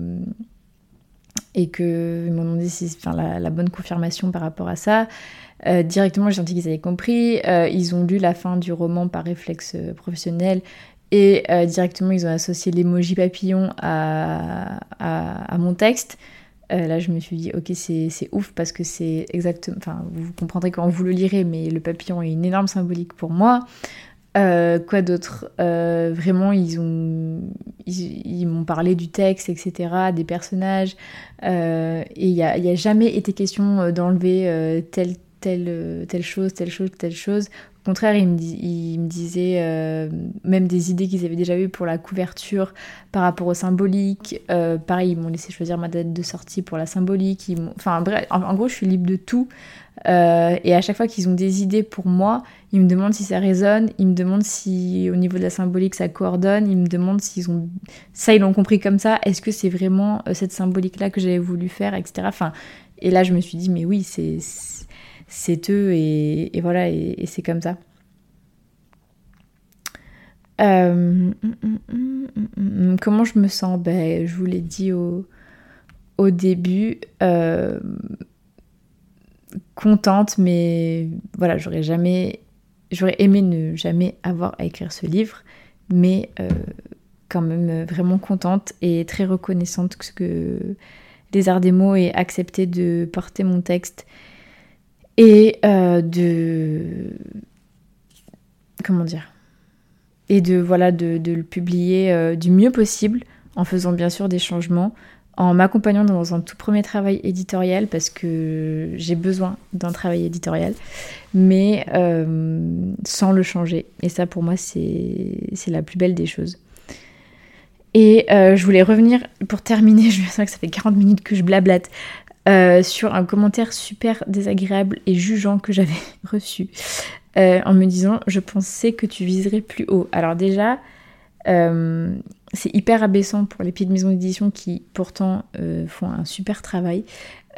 A: et que ils m'ont demandé si, enfin, la, bonne confirmation par rapport à ça. Euh, directement, j'ai senti qu'ils avaient compris. ils ont lu la fin du roman par réflexe professionnel et directement, ils ont associé l'emoji papillon à, à, mon texte. Euh, là, je me suis dit, ok, c'est ouf parce que c'est exactement. Enfin, vous comprendrez quand vous le lirez, mais le papillon est une énorme symbolique pour moi. Euh, quoi d'autre? Euh, Vraiment, ils ont, ils, m'ont parlé du texte, etc., des personnages, et il n'y a, jamais été question d'enlever telle, telle chose, telle chose, telle chose. Au contraire, il me, disait euh, même des idées qu'ils avaient déjà eues pour la couverture par rapport au symbolique. Euh, pareil, ils m'ont laissé choisir ma date de sortie pour la symbolique. enfin, bref, en, gros, je suis libre de tout. Euh, et à chaque fois qu'ils ont des idées pour moi, ils me demandent si ça résonne, ils me demandent si au niveau de la symbolique ça coordonne, ils me demandent s'ils ont ça ils l'ont compris comme ça, est-ce que c'est vraiment cette symbolique là que j'avais voulu faire, etc. Enfin, et là je me suis dit mais oui c'est c'est eux et, voilà, et, c'est comme ça. hum, comment je me sens? Ben, Je vous l'ai dit au, au début. contente, mais voilà, j'aurais jamais. J'aurais aimé ne jamais avoir à écrire ce livre, mais quand même vraiment contente et très reconnaissante que les arts des mots aient accepté de porter mon texte et euh, de comment dire? Et de voilà de, le publier euh, du mieux possible en faisant bien sûr des changements en m'accompagnant dans un tout premier travail éditorial parce que j'ai besoin d'un travail éditorial mais euh, sans le changer. Et ça pour moi c'est la plus belle des choses. Et je voulais revenir pour terminer je me sens que ça fait 40 minutes que je blablate euh, sur un commentaire super désagréable et jugeant que j'avais reçu euh, en me disant je pensais que tu viserais plus haut. Alors déjà, euh, c'est hyper abaissant pour les petites maisons d'édition qui pourtant font un super travail.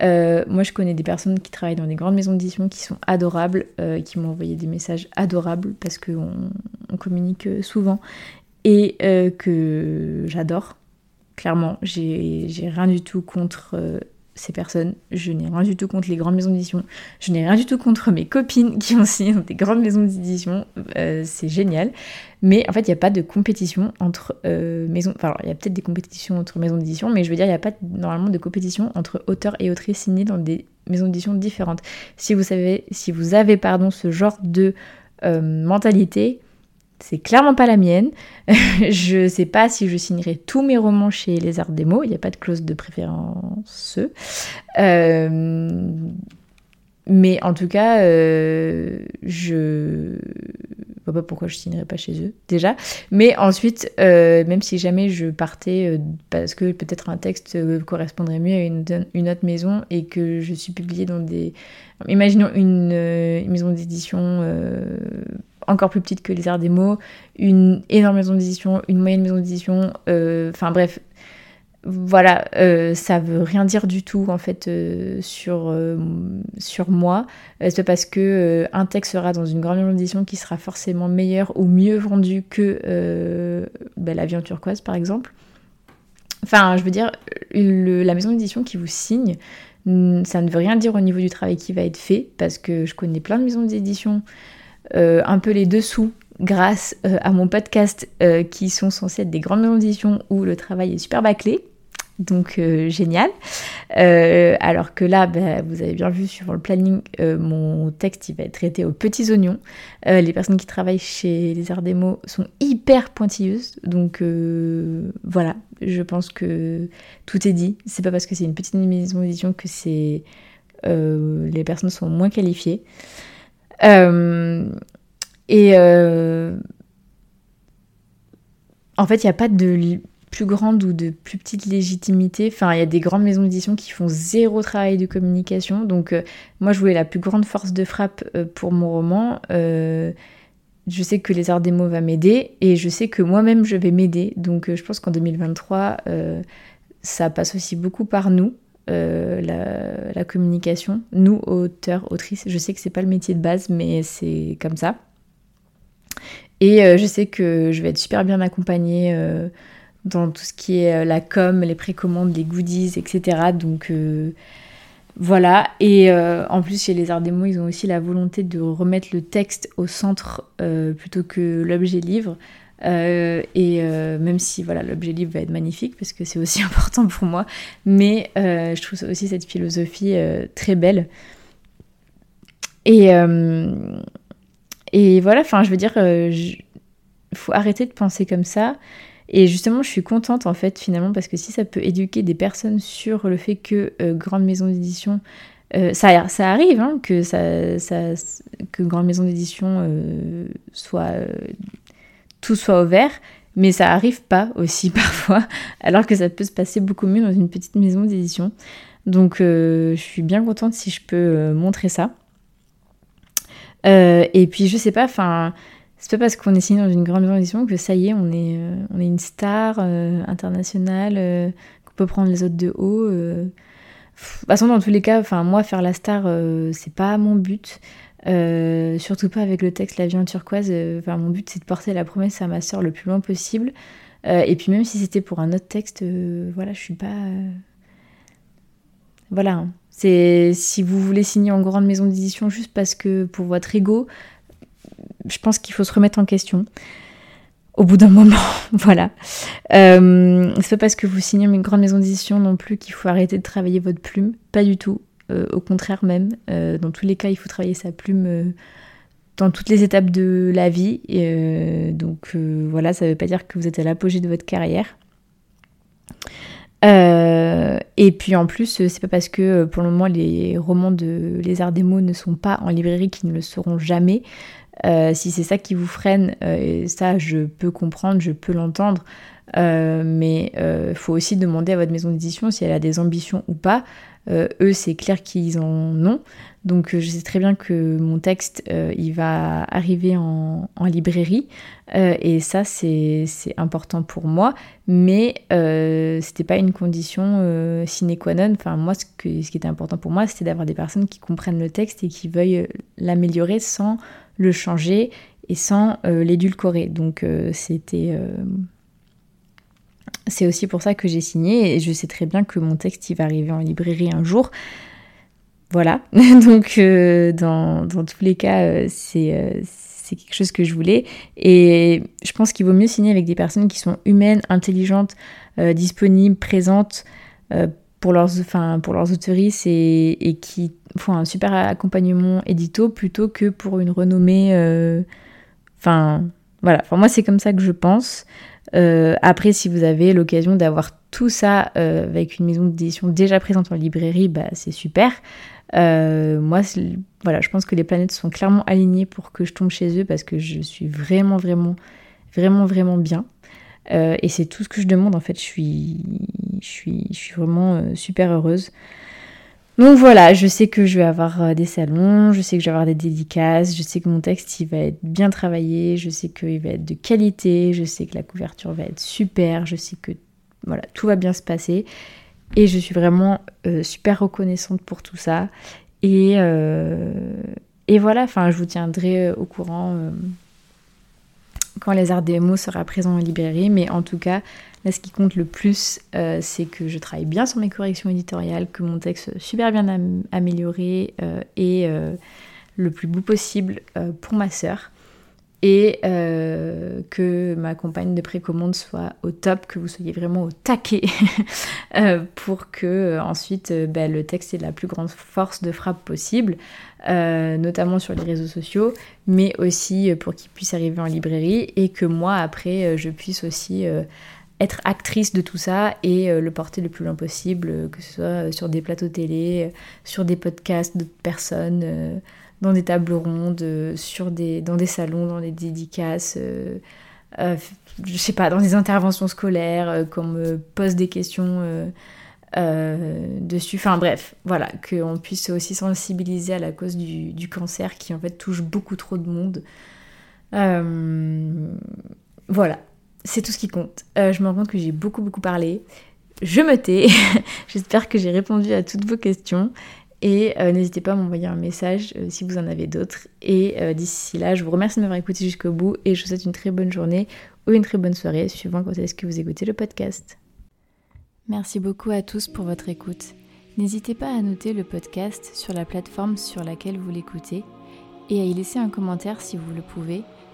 A: moi je connais des personnes qui travaillent dans des grandes maisons d'édition qui sont adorables, qui m'ont envoyé des messages adorables parce qu'on on communique souvent et que j'adore. Clairement, j'ai rien du tout contre ces personnes. Je n'ai rien du tout contre les grandes maisons d'édition. Je n'ai rien du tout contre mes copines qui ont signé dans des grandes maisons d'édition. Euh, c'est génial. Mais en fait, il n'y a pas de compétition entre euh, maisons. Enfin, il y a peut-être des compétitions entre maisons d'édition, mais je veux dire, il n'y a pas normalement de compétition entre auteurs et autrices signés dans des maisons d'édition différentes. Si vous savez, si vous avez pardon ce genre de euh, mentalité, c'est clairement pas la mienne. je sais pas si je signerai tous mes romans chez Les Arts Mots. Il n'y a pas de clause de préférence. Euh, mais en tout cas, euh, je vois pas pourquoi je signerais pas chez eux déjà. Mais ensuite, euh, même si jamais je partais parce que peut-être un texte correspondrait mieux à une, autre maison et que je suis publiée dans des, imaginons une, une maison d'édition encore plus petite que les arts mots, une énorme maison d'édition, une moyenne maison d'édition, euh, enfin bref, voilà, euh, ça veut rien dire du tout en fait euh, sur, sur moi. c'est parce que un texte sera dans une grande maison d'édition qui sera forcément meilleur ou mieux vendu que bah, l'avion turquoise par exemple. Enfin, je veux dire, la maison d'édition qui vous signe, ça ne veut rien dire au niveau du travail qui va être fait, parce que je connais plein de maisons d'édition euh, un peu les dessous grâce euh, à mon podcast euh, qui sont censés être des grandes d'édition où le travail est super bâclé. Donc génial. alors que là, bah, vous avez bien vu sur le planning, mon texte il va être traité aux petits oignons. les personnes qui travaillent chez les arts mots sont hyper pointilleuses. Donc voilà, je pense que tout est dit. C'est pas parce que c'est une petite maison d'édition que c'est les personnes sont moins qualifiées. Euh, et euh, en fait, il n'y a pas de plus grande ou de plus petite légitimité. Enfin, il y a des grandes maisons d'édition qui font zéro travail de communication. Donc, euh, moi, je voulais la plus grande force de frappe pour mon roman. je sais que les arts des mots va m'aider et je sais que moi-même, je vais m'aider. Donc, je pense qu'en 2023, ça passe aussi beaucoup par nous. Euh, la, communication. Nous, auteurs, autrices, je sais que c'est pas le métier de base, mais c'est comme ça. Et euh, je sais que je vais être super bien accompagnée euh, dans tout ce qui est la com, les précommandes, les goodies, etc. Donc voilà. Et en plus, chez les Arts des mots, ils ont aussi la volonté de remettre le texte au centre plutôt que l'objet livre. Euh, et euh, même si voilà l'objet livre va être magnifique parce que c'est aussi important pour moi, mais euh, je trouve aussi cette philosophie très belle. Et, et voilà, enfin je veux dire, il faut arrêter de penser comme ça. Et justement, je suis contente en fait finalement parce que si ça peut éduquer des personnes sur le fait que grande maison d'édition ça, ça, arrive hein, que, ça, que grande maison d'édition soit tout soit ouvert, mais ça arrive pas aussi parfois, alors que ça peut se passer beaucoup mieux dans une petite maison d'édition. Donc euh, je suis bien contente si je peux euh, montrer ça. Euh, et puis je sais pas, enfin, c'est pas parce qu'on est signé dans une grande maison d'édition que ça y est, on est, on est une star internationale, qu'on peut prendre les autres de haut. De toute façon, dans tous les cas, enfin, moi, faire la star, c'est pas mon but. Surtout pas avec le texte La en turquoise. Enfin, mon but c'est de porter la promesse à ma soeur le plus loin possible. et puis même si c'était pour un autre texte, voilà, je suis pas. Voilà. Hein. C'est si vous voulez signer en grande maison d'édition juste parce que pour votre ego, je pense qu'il faut se remettre en question au bout d'un moment, voilà. Euh, c'est pas parce que vous signez une grande maison d'édition non plus qu'il faut arrêter de travailler votre plume, pas du tout. Euh, au contraire même, euh, dans tous les cas, il faut travailler sa plume euh, dans toutes les étapes de la vie. donc voilà, ça veut pas dire que vous êtes à l'apogée de votre carrière. et puis en plus, c'est pas parce que pour le moment les romans de Les Arts des mots ne sont pas en librairie qu'ils ne le seront jamais. Si c'est ça qui vous freine, ça je peux comprendre, je peux l'entendre, mais il faut aussi demander à votre maison d'édition si elle a des ambitions ou pas. Eux, c'est clair qu'ils en ont. Donc je sais très bien que mon texte, il va arriver en, librairie. et ça, c'est important pour moi. Mais c'était pas une condition sine qua non. Enfin, moi, ce, ce qui était important pour moi, c'était d'avoir des personnes qui comprennent le texte et qui veuillent l'améliorer sans le changer et sans euh, l'édulcorer. Donc euh, c'était... Euh, c'est aussi pour ça que j'ai signé et je sais très bien que mon texte il va arriver en librairie un jour. Voilà, donc dans, dans, tous les cas, c'est c'est quelque chose que je voulais. Et je pense qu'il vaut mieux signer avec des personnes qui sont humaines, intelligentes, disponibles, présentes pour leurs, enfin, pour leurs et, qui font un super accompagnement édito plutôt que pour une renommée. Euh, enfin, voilà. Enfin, moi, c'est comme ça que je pense. Euh, après, si vous avez l'occasion d'avoir tout ça euh, avec une maison d'édition déjà présente en librairie, bah, c'est super. moi, voilà, je pense que les planètes sont clairement alignées pour que je tombe chez eux parce que je suis vraiment, vraiment, vraiment, vraiment bien. Euh, et c'est tout ce que je demande en fait. Je suis, je suis, je suis vraiment euh, super heureuse. Donc voilà, je sais que je vais avoir euh, des salons, je sais que je vais avoir des dédicaces, je sais que mon texte il va être bien travaillé, je sais qu'il va être de qualité, je sais que la couverture va être super, je sais que voilà, tout va bien se passer. Et je suis vraiment super reconnaissante pour tout ça. Et, et voilà, enfin, je vous tiendrai au courant quand les arts démo sera présent en librairie, mais en tout cas, là ce qui compte le plus, euh, c'est que je travaille bien sur mes corrections éditoriales, que mon texte soit super bien amélioré euh, et euh, le plus beau possible pour ma sœur. Et que ma compagne de précommande soit au top, que vous soyez vraiment au taquet pour que ensuite bah, le texte ait la plus grande force de frappe possible. Notamment sur les réseaux sociaux, mais aussi pour qu'il puisse arriver en librairie et que moi, après, je puisse aussi être actrice de tout ça et le porter le plus loin possible, que ce soit sur des plateaux télé, sur des podcasts d'autres personnes, dans des tables rondes, sur des, dans des salons, dans des dédicaces. je sais pas, dans des interventions scolaires, qu'on me pose des questions euh, dessus. Enfin bref, voilà, qu'on puisse aussi sensibiliser à la cause du, cancer qui en fait touche beaucoup trop de monde. Euh, voilà, c'est tout ce qui compte. Euh, je me rends compte que j'ai beaucoup beaucoup parlé. Je me tais. J'espère que j'ai répondu à toutes vos questions. Et n'hésitez pas à m'envoyer un message si vous en avez d'autres. Et d'ici là, je vous remercie de m'avoir écouté jusqu'au bout et je vous souhaite une très bonne journée ou une très bonne soirée, suivant quand est-ce que vous écoutez le podcast. Merci beaucoup à tous pour votre écoute. N'hésitez pas à noter le podcast sur la plateforme sur laquelle vous l'écoutez et à y laisser un commentaire si vous le pouvez.